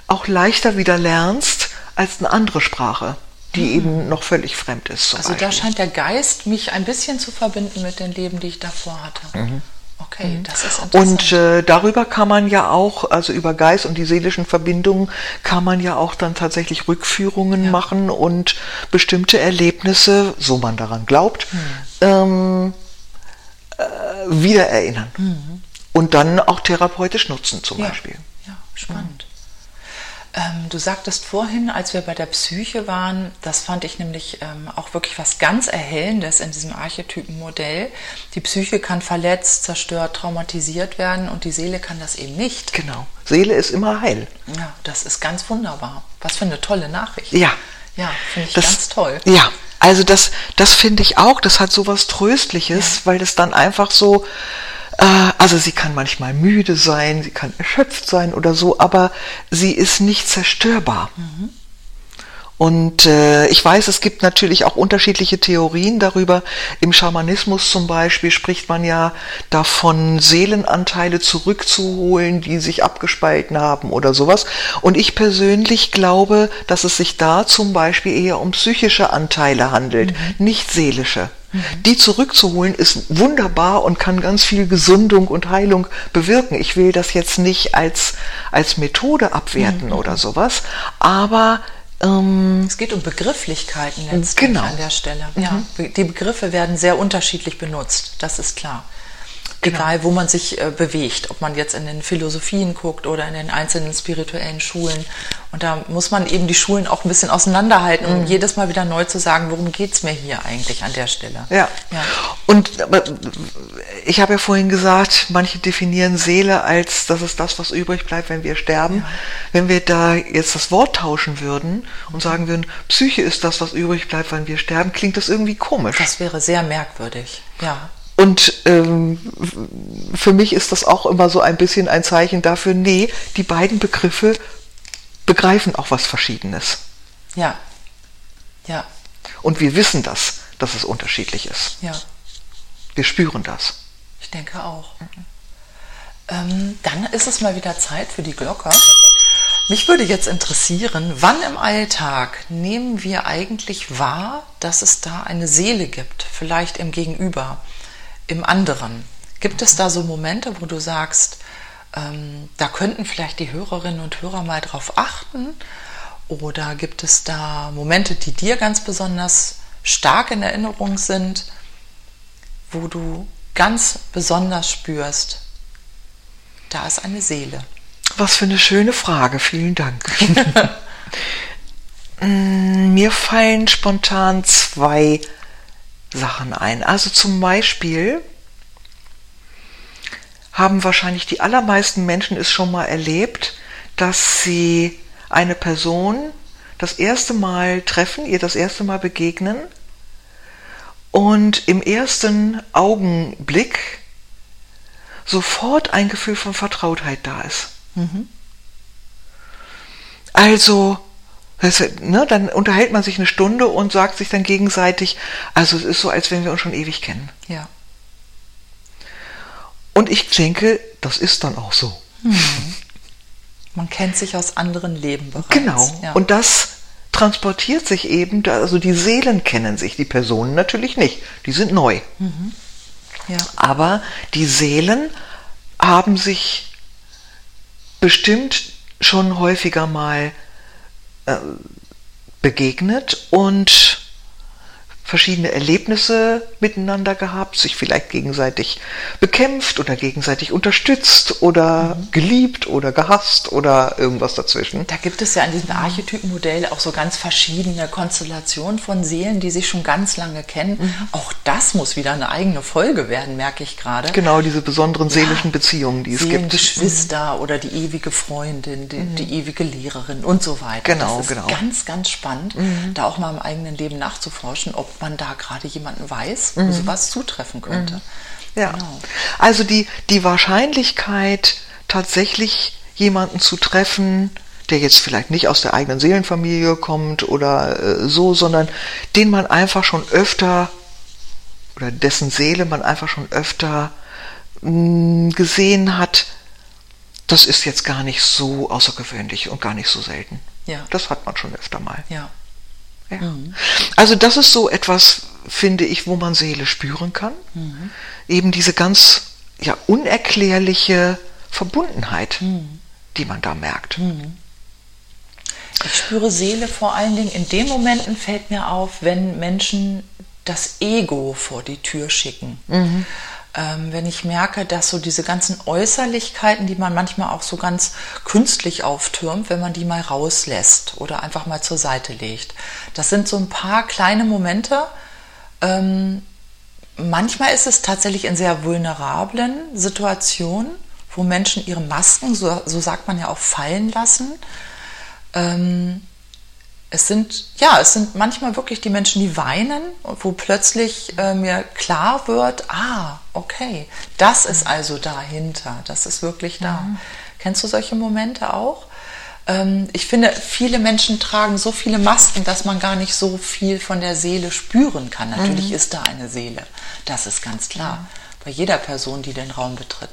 auch leichter wieder lernst als eine andere Sprache, die eben noch völlig fremd ist. Also da Beispiel. scheint der Geist mich ein bisschen zu verbinden mit den Leben, die ich davor hatte. Okay, das ist interessant. Mhm. Und äh, darüber kann man ja auch, also über Geist und die seelischen Verbindungen, kann man ja auch dann tatsächlich Rückführungen Ja. machen und bestimmte Erlebnisse, so man daran glaubt, ähm, äh, wieder erinnern. Und dann auch therapeutisch nutzen zum ja. Beispiel. Ja, spannend. Ähm, du sagtest vorhin, als wir bei der Psyche waren, das fand ich nämlich ähm, auch wirklich was ganz Erhellendes in diesem Archetypenmodell. Die Psyche kann verletzt, zerstört, traumatisiert werden und die Seele kann das eben nicht. Genau. Seele ist immer heil. Ja, das ist ganz wunderbar. Was für eine tolle Nachricht. Ja. Ja, finde ich Das, ganz toll. Ja, also das, das finde ich auch, das hat so was Tröstliches, weil das dann einfach so, also sie kann manchmal müde sein, sie kann erschöpft sein oder so, aber sie ist nicht zerstörbar. Und äh, ich weiß, es gibt natürlich auch unterschiedliche Theorien darüber. Im Schamanismus zum Beispiel spricht man ja davon, Seelenanteile zurückzuholen, die sich abgespalten haben oder sowas. Und ich persönlich glaube, dass es sich da zum Beispiel eher um psychische Anteile handelt, nicht seelische. Die zurückzuholen ist wunderbar und kann ganz viel Gesundung und Heilung bewirken. Ich will das jetzt nicht als, als Methode abwerten oder sowas, aber ähm, Es geht um Begrifflichkeiten letztlich Genau. an der Stelle. Ja, be- die Begriffe werden sehr unterschiedlich benutzt, das ist klar. Egal, wo man sich äh, bewegt, ob man jetzt in den Philosophien guckt oder in den einzelnen spirituellen Schulen. Und da muss man eben die Schulen auch ein bisschen auseinanderhalten, um jedes Mal wieder neu zu sagen, worum geht's mir hier eigentlich an der Stelle. Ja. ja. Und ich habe ja vorhin gesagt, manche definieren Seele als, das ist das, was übrig bleibt, wenn wir sterben. Wenn wir da jetzt das Wort tauschen würden und sagen würden, Psyche ist das, was übrig bleibt, wenn wir sterben, klingt das irgendwie komisch. Das wäre sehr merkwürdig. Ja. Und ähm, für mich ist das auch immer so ein bisschen ein Zeichen dafür, nee, die beiden Begriffe begreifen auch was Verschiedenes. Ja. Ja. Und wir wissen das, dass es unterschiedlich ist. Ja. Wir spüren das. Ich denke auch. Ähm, dann ist es mal wieder Zeit für die Glocke. Mich würde jetzt interessieren, wann im Alltag nehmen wir eigentlich wahr, dass es da eine Seele gibt, vielleicht im Gegenüber, im anderen? Gibt es da so Momente, wo du sagst, ähm, da könnten vielleicht die Hörerinnen und Hörer mal drauf achten? Oder gibt es da Momente, die dir ganz besonders stark in Erinnerung sind, wo du ganz besonders spürst, da ist eine Seele? Was für eine schöne Frage, vielen Dank. Mm, mir fallen spontan zwei Sachen ein. Also zum Beispiel haben wahrscheinlich die allermeisten Menschen es schon mal erlebt, dass sie eine Person das erste Mal treffen, ihr das erste Mal begegnen und im ersten Augenblick sofort ein Gefühl von Vertrautheit da ist. Mhm. Also, das, ne, dann unterhält man sich eine Stunde und sagt sich dann gegenseitig, also es ist so, als wenn wir uns schon ewig kennen. Ja. Und ich denke, das ist dann auch so. Mhm. Man kennt sich aus anderen Leben bereits. Genau. Ja. Und das transportiert sich eben, also die Seelen kennen sich, die Personen natürlich nicht. Die sind neu. Mhm. Ja. Aber die Seelen haben sich bestimmt schon häufiger mal begegnet und verschiedene Erlebnisse miteinander gehabt, sich vielleicht gegenseitig bekämpft oder gegenseitig unterstützt oder mhm. geliebt oder gehasst oder irgendwas dazwischen. Da gibt es ja in diesem Archetypenmodell auch so ganz verschiedene Konstellationen von Seelen, die sich schon ganz lange kennen. Mhm. Auch das muss wieder eine eigene Folge werden, merke ich gerade. Genau, diese besonderen seelischen ja, Beziehungen, die es gibt. Geschwister mhm. oder die ewige Freundin, die, mhm. die, ewige Lehrerin und so weiter. Genau, das ist genau. ganz, ganz spannend, mhm. da auch mal im eigenen Leben nachzuforschen, ob man da gerade jemanden weiß, wo mhm. sowas zutreffen könnte. Mhm. Ja. Genau. Also die, die Wahrscheinlichkeit, tatsächlich jemanden zu treffen, der jetzt vielleicht nicht aus der eigenen Seelenfamilie kommt oder äh, so, sondern den man einfach schon öfter oder dessen Seele man einfach schon öfter mh, mm, gesehen hat, das ist jetzt gar nicht so außergewöhnlich und gar nicht so selten. Ja. Das hat man schon öfter mal. Ja. Ja. Mhm. Also das ist so etwas, finde ich, wo man Seele spüren kann. Mhm. Eben diese ganz ja, unerklärliche Verbundenheit, mhm. die man da merkt. Mhm. Ich spüre Seele vor allen Dingen in den Momenten, fällt mir auf, wenn Menschen das Ego vor die Tür schicken. Ähm, wenn ich merke, dass so diese ganzen Äußerlichkeiten, die man manchmal auch so ganz künstlich auftürmt, wenn man die mal rauslässt oder einfach mal zur Seite legt. Das sind so ein paar kleine Momente. Ähm, manchmal ist es tatsächlich in sehr vulnerablen Situationen, wo Menschen ihre Masken, so, so sagt man ja auch, fallen lassen. Ähm, es sind, ja, es sind manchmal wirklich die Menschen, die weinen, wo plötzlich äh, mir klar wird, ah, okay, das ist also dahinter, das ist wirklich da. Mhm. Kennst du solche Momente auch? Ähm, ich finde, viele Menschen tragen so viele Masken, dass man gar nicht so viel von der Seele spüren kann. Natürlich mhm. ist da eine Seele, das ist ganz klar. Mhm bei jeder Person, die den Raum betritt.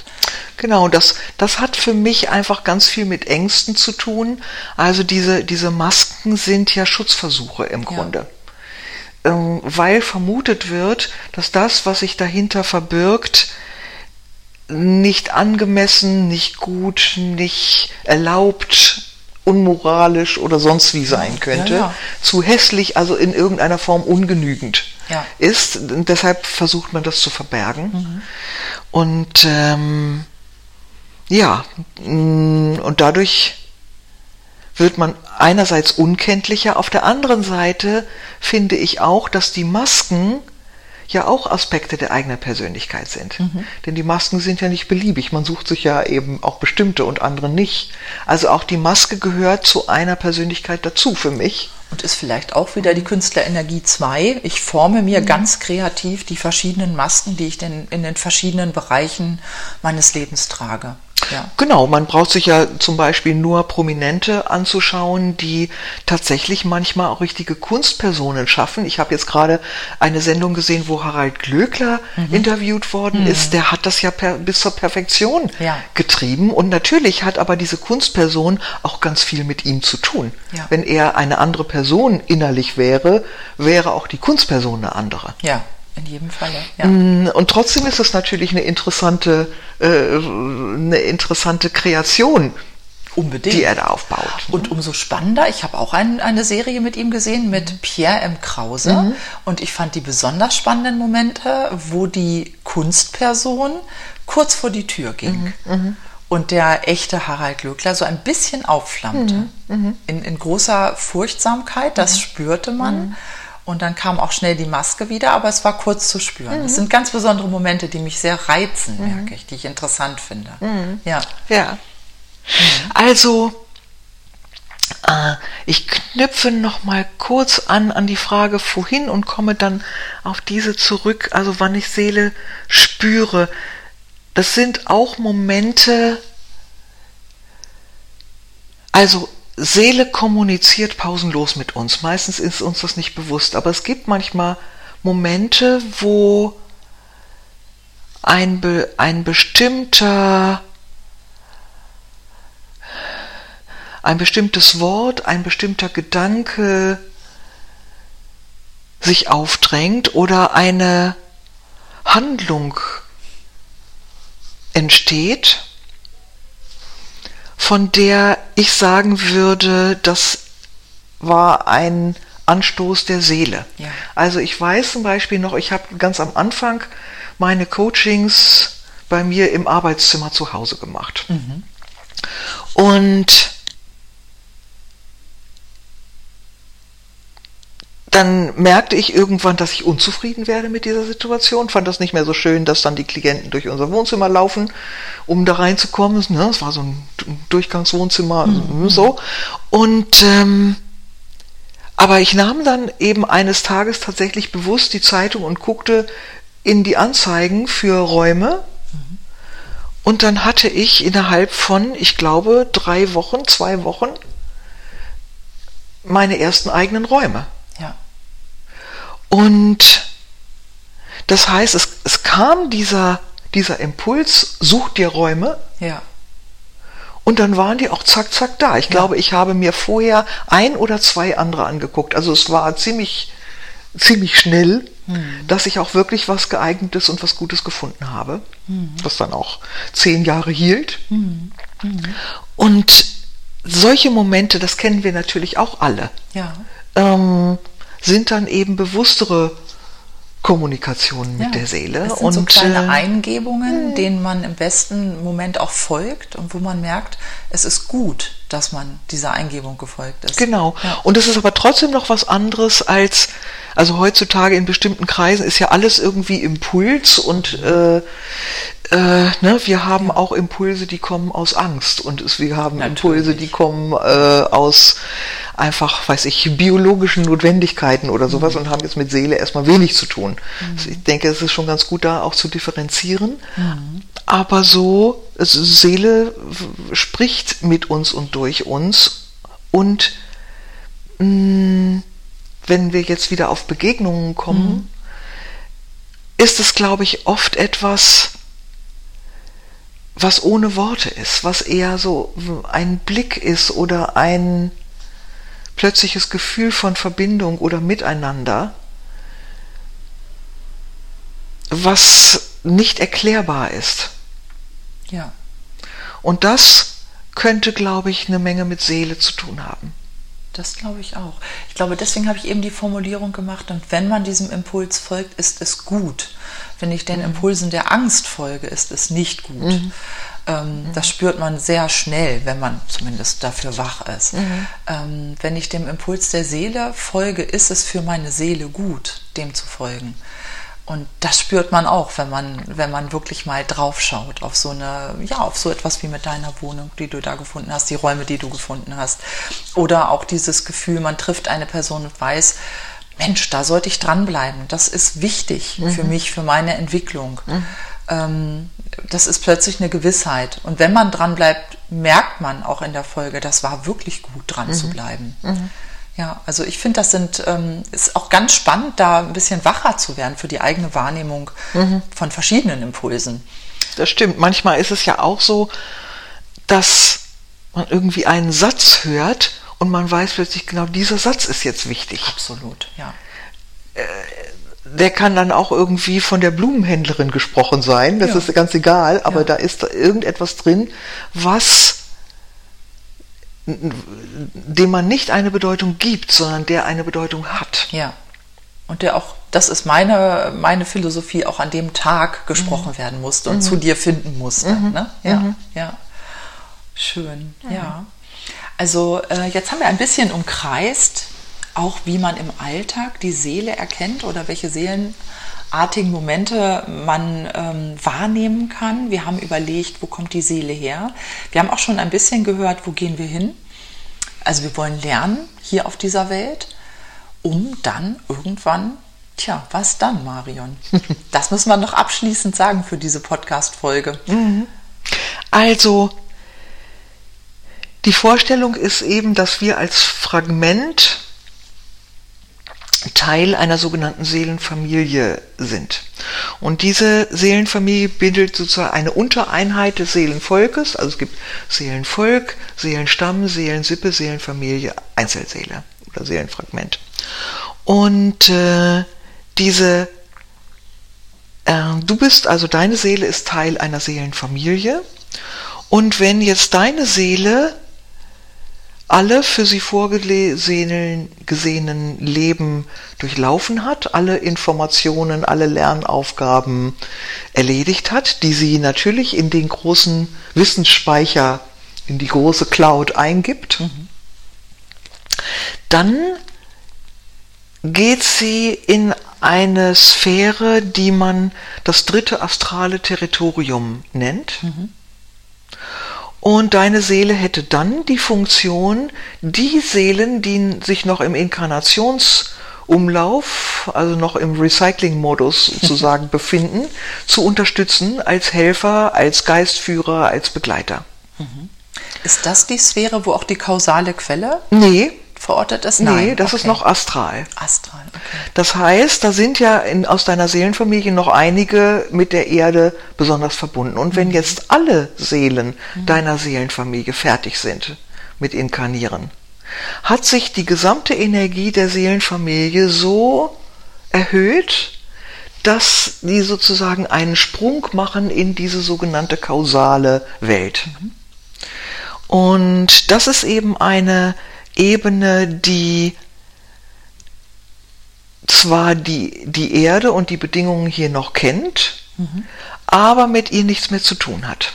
Genau, das, das hat für mich einfach ganz viel mit Ängsten zu tun. Also diese, diese Masken sind ja Schutzversuche im Grunde. Ja. Ähm, weil vermutet wird, dass das, was sich dahinter verbirgt, nicht angemessen, nicht gut, nicht erlaubt, unmoralisch oder sonst wie sein könnte, ja, ja. zu hässlich, also in irgendeiner Form ungenügend ja. ist. Und deshalb versucht man das zu verbergen. Mhm. Und ähm, ja, mm, und dadurch wird man einerseits unkenntlicher, auf der anderen Seite finde ich auch, dass die Masken ja auch Aspekte der eigenen Persönlichkeit sind. Mhm. Denn die Masken sind ja nicht beliebig. Man sucht sich ja eben auch bestimmte und andere nicht. Also auch die Maske gehört zu einer Persönlichkeit dazu für mich. Und ist vielleicht auch wieder die Künstlerenergie 2. Ich forme mir mhm. ganz kreativ die verschiedenen Masken, die ich denn in den verschiedenen Bereichen meines Lebens trage. Ja. Genau, man braucht sich ja zum Beispiel nur Prominente anzuschauen, die tatsächlich manchmal auch richtige Kunstpersonen schaffen. Ich habe jetzt gerade eine Sendung gesehen, wo Harald Glöckler Mhm. interviewt worden ist. Der hat das ja per, bis zur Perfektion Ja. getrieben. Und natürlich hat aber diese Kunstperson auch ganz viel mit ihm zu tun. Ja. Wenn er eine andere Person innerlich wäre, wäre auch die Kunstperson eine andere. Ja, in jedem Falle. Ja. Mm, Und trotzdem ist es natürlich eine interessante, äh, eine interessante Kreation, Unbedingt. die er da aufbaut. Und umso spannender, ich habe auch ein, eine Serie mit ihm gesehen, mit Pierre M. Krause. Und ich fand die besonders spannenden Momente, wo die Kunstperson kurz vor die Tür ging. Und der echte Harald Glöckler so ein bisschen aufflammte. In, in großer Furchtsamkeit, das spürte man. Und dann kam auch schnell die Maske wieder, aber es war kurz zu spüren. Das sind ganz besondere Momente, die mich sehr reizen, merke ich, die ich interessant finde. Ja. Ja. Also, äh, ich knüpfe noch mal kurz an an die Frage vorhin und komme dann auf diese zurück. Also, wann ich Seele spüre, das sind auch Momente. Also Seele kommuniziert pausenlos mit uns. Meistens ist uns das nicht bewusst, aber es gibt manchmal Momente, wo ein, be, ein bestimmter ein bestimmtes Wort, ein bestimmter Gedanke sich aufdrängt oder eine Handlung entsteht, von der ich sagen würde, das war ein Anstoß der Seele. Ja. Also ich weiß zum Beispiel noch, ich habe ganz am Anfang meine Coachings bei mir im Arbeitszimmer zu Hause gemacht. Und dann merkte ich irgendwann, dass ich unzufrieden werde mit dieser Situation, fand das nicht mehr so schön, dass dann die Klienten durch unser Wohnzimmer laufen, um da reinzukommen. Ne? Es war so ein Durchgangswohnzimmer, so. Und ähm, aber ich nahm dann eben eines Tages tatsächlich bewusst die Zeitung und guckte in die Anzeigen für Räume. Und dann hatte ich innerhalb von, ich glaube, drei Wochen, zwei Wochen meine ersten eigenen Räume. Ja. Und das heißt, es, es kam dieser, dieser Impuls, such dir Räume. Ja. Und dann waren die auch zack, zack da. Ich glaube, ich habe mir vorher ein oder zwei andere angeguckt. Also es war ziemlich, ziemlich schnell, dass ich auch wirklich was geeignetes und was Gutes gefunden habe. Was dann auch zehn Jahre hielt. Und solche Momente, das kennen wir natürlich auch alle, Ja. ähm, sind dann eben bewusstere Kommunikationen mit Ja. der Seele. Das sind so und kleine äh, Eingebungen, denen man im besten Moment auch folgt und wo man merkt, es ist gut, dass man dieser Eingebung gefolgt ist. Genau. Ja. Und es ist aber trotzdem noch was anderes als, also heutzutage in bestimmten Kreisen ist ja alles irgendwie Impuls und äh, äh, ne, wir haben auch Impulse, die kommen aus Angst und es, wir haben Impulse, die Natürlich. kommen äh, aus einfach, weiß ich, biologischen Notwendigkeiten oder sowas und haben jetzt mit Seele erstmal wenig zu tun. Also ich denke, es ist schon ganz gut da auch zu differenzieren. Aber so, Seele spricht mit uns und durch uns und mh, wenn wir jetzt wieder auf Begegnungen kommen, ist es, glaube ich, oft etwas, was ohne Worte ist, was eher so ein Blick ist oder ein plötzliches Gefühl von Verbindung oder Miteinander, was nicht erklärbar ist. Ja. Und das könnte, glaube ich, eine Menge mit Seele zu tun haben. Das glaube ich auch. Ich glaube, deswegen habe ich eben die Formulierung gemacht, und wenn man diesem Impuls folgt, ist es gut. Wenn ich den Impulsen der Angst folge, ist es nicht gut. Ähm, das spürt man sehr schnell, wenn man zumindest dafür wach ist. Ähm, wenn ich dem Impuls der Seele folge, ist es für meine Seele gut, dem zu folgen. Und das spürt man auch, wenn man, wenn man wirklich mal draufschaut auf so eine, ja, auf so etwas wie mit deiner Wohnung, die du da gefunden hast, die Räume, die du gefunden hast. Oder auch dieses Gefühl, man trifft eine Person und weiß, Mensch, da sollte ich dranbleiben. Das ist wichtig für mich, für meine Entwicklung. ähm, das ist plötzlich eine Gewissheit. Und wenn man dran bleibt, merkt man auch in der Folge, das war wirklich gut dran mhm. zu bleiben. Mhm. Ja, also ich finde, das sind, ähm, ist auch ganz spannend, da ein bisschen wacher zu werden für die eigene Wahrnehmung mhm. von verschiedenen Impulsen. Das stimmt. Manchmal ist es ja auch so, dass man irgendwie einen Satz hört und man weiß plötzlich genau, dieser Satz ist jetzt wichtig. Absolut, ja. Äh, der kann dann auch irgendwie von der Blumenhändlerin gesprochen sein, das ja. ist ganz egal, aber ja. da ist irgendetwas drin, was dem man nicht eine Bedeutung gibt, sondern der eine Bedeutung hat. Ja. Und der auch, das ist meine, meine Philosophie, auch an dem Tag gesprochen mhm. werden musste und mhm. zu dir finden musste. Mhm. Ne? Ja, mhm. ja. Schön, ja. ja. Also äh, jetzt haben wir ein bisschen umkreist, auch wie man im Alltag die Seele erkennt oder welche seelenartigen Momente man ähm, wahrnehmen kann. Wir haben überlegt, wo kommt die Seele her. Wir haben auch schon ein bisschen gehört, wo gehen wir hin. Also wir wollen lernen hier auf dieser Welt, um dann irgendwann, tja, was dann, Marion? Das müssen wir noch abschließend sagen für diese Podcast-Folge. Mhm. Also, die Vorstellung ist eben, dass wir als Fragment Teil einer sogenannten Seelenfamilie sind. Und diese Seelenfamilie bildet sozusagen eine Untereinheit des Seelenvolkes. Also es gibt Seelenvolk, Seelenstamm, Seelensippe, Seelenfamilie, Einzelseele oder Seelenfragment. Und äh, diese, äh, du bist, also deine Seele ist Teil einer Seelenfamilie. Und wenn jetzt deine Seele alle für sie vorgesehenen gesehenen Leben durchlaufen hat, alle Informationen, alle Lernaufgaben erledigt hat, die sie natürlich in den großen Wissensspeicher, in die große Cloud eingibt, mhm. dann geht sie in eine Sphäre, die man das dritte astrale Territorium nennt. Mhm. Und deine Seele hätte dann die Funktion, die Seelen, die sich noch im Inkarnationsumlauf, also noch im Recycling-Modus sozusagen befinden, zu unterstützen als Helfer, als Geistführer, als Begleiter. Mhm. Ist das die Sphäre, wo auch die kausale Quelle? Nee, verortet ist? Nein. Nee, das okay. ist noch astral. Astral, okay. Das heißt, da sind ja in, aus deiner Seelenfamilie noch einige mit der Erde besonders verbunden. Und wenn mhm. jetzt alle Seelen mhm. deiner Seelenfamilie fertig sind mit Inkarnieren, hat sich die gesamte Energie der Seelenfamilie so erhöht, dass die sozusagen einen Sprung machen in diese sogenannte kausale Welt. Mhm. Und das ist eben eine Ebene, die zwar die, die Erde und die Bedingungen hier noch kennt, mhm. aber mit ihr nichts mehr zu tun hat.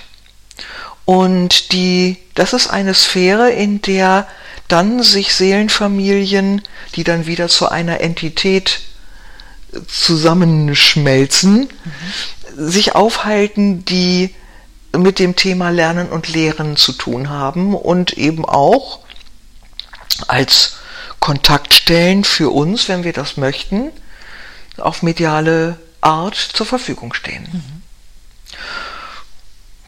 Und die, das ist eine Sphäre, in der dann sich Seelenfamilien, die dann wieder zu einer Entität zusammenschmelzen, mhm. sich aufhalten, die mit dem Thema Lernen und Lehren zu tun haben und eben auch als Kontaktstellen für uns, wenn wir das möchten, auf mediale Art zur Verfügung stehen. Mhm.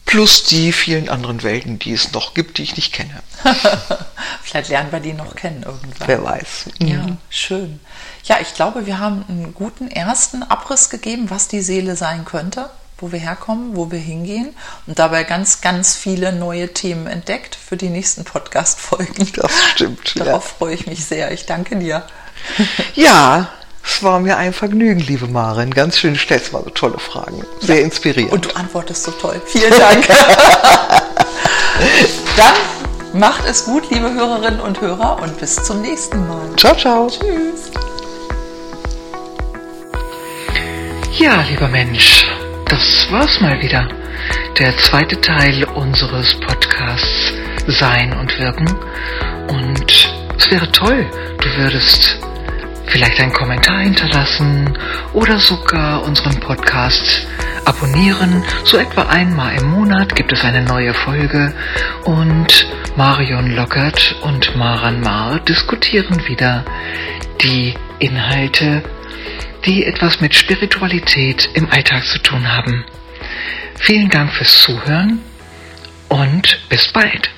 Plus die vielen anderen Welten, die es noch gibt, die ich nicht kenne. Vielleicht lernen wir die noch kennen irgendwann. Wer weiß. Mhm. Ja, schön. Ja, ich glaube, wir haben einen guten ersten Abriss gegeben, was die Seele sein könnte wo wir herkommen, wo wir hingehen und dabei ganz, ganz viele neue Themen entdeckt für die nächsten Podcast-Folgen. Das stimmt. Darauf ja. freue ich mich sehr. Ich danke dir. Ja, es war mir ein Vergnügen, liebe Marin. Ganz schön, du stellst mal so tolle Fragen. Sehr ja. inspirierend. Und du antwortest so toll. Vielen Dank. Dann macht es gut, liebe Hörerinnen und Hörer, und bis zum nächsten Mal. Ciao, ciao. Tschüss. Ja, lieber Mensch das war's mal wieder. Der zweite Teil unseres Podcasts Sein und Wirken. Und es wäre toll, du würdest vielleicht einen Kommentar hinterlassen oder sogar unseren Podcast abonnieren. So etwa einmal im Monat gibt es eine neue Folge und Marion Lockert und Maran Mar diskutieren wieder die Inhalte die etwas mit Spiritualität im Alltag zu tun haben. Vielen Dank fürs Zuhören und bis bald.